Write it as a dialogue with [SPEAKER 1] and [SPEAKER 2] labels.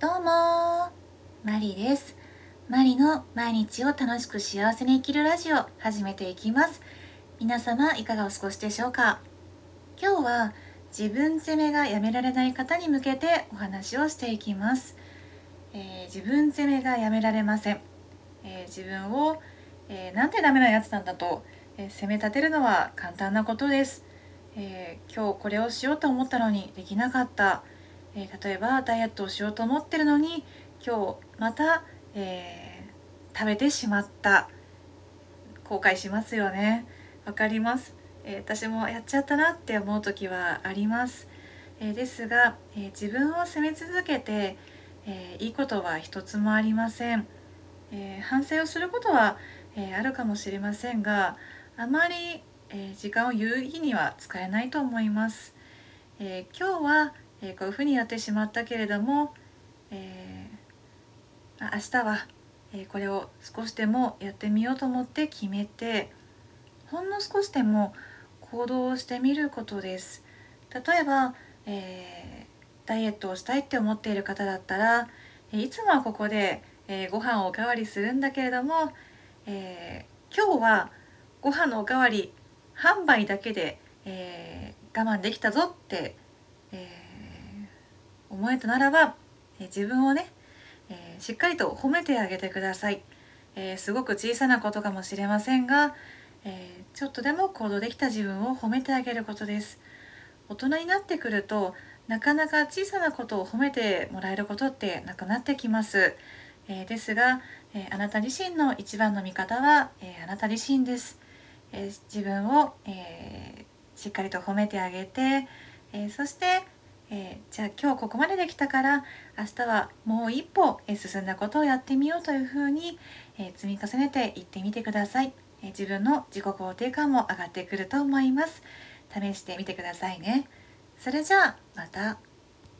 [SPEAKER 1] どうもマリです。マリの毎日を楽しく幸せに生きるラジオ始めていきます。皆様いかがお過ごしでしょうか？今日は自分責めがやめられない方に向けてお話をしていきます、えー、自分責めがやめられません、えー、自分を、えー、なんてダメなやつなんだと、え責め立てるのは簡単なことです、え今日これをしようと思ったのにできなかった。えー、例えばダイエットをしようと思ってるのに今日また、えー、食べてしまった。後悔しますよね。わかります、えー、私もやっちゃったなって思う時はあります、えですが、え自分を責め続けて、えいいことは一つもありません、え反省をすることは、えあるかもしれませんがあまり、え時間を有意義には使えないと思います、え今日はえー、こういうふうにやってしまったけれども、えー、明日は、えこれを少しでもやってみようと思って決めてほんの少しでも行動をしてみることです。例えば、え、ダイエットをしたいって思っている方だったらいつもはここで、えー、ご飯をおかわりするんだけれども、えー、今日はご飯のおかわり半杯だけで、えー、我慢できたぞって、え思えたならば、え自分をね、えー、しっかりと褒めてあげてください、えー、すごく小さなことかもしれませんが、えー、ちょっとでも行動できた自分を褒めてあげることです。大人になってくるとなかなか小さなことを褒めてもらえることってなくなってきます、えですが、えあなた自身の一番の味方は、えあなた自身です、え自分を、えしっかりと褒めてあげて、えそしてえー、じゃあ今日ここまでできたから明日はもう一歩、え進んだことをやってみようというふうに、え積み重ねていってみてください、え自分の自己肯定感も上がってくると思います。試してみてくださいね。それじゃあまた。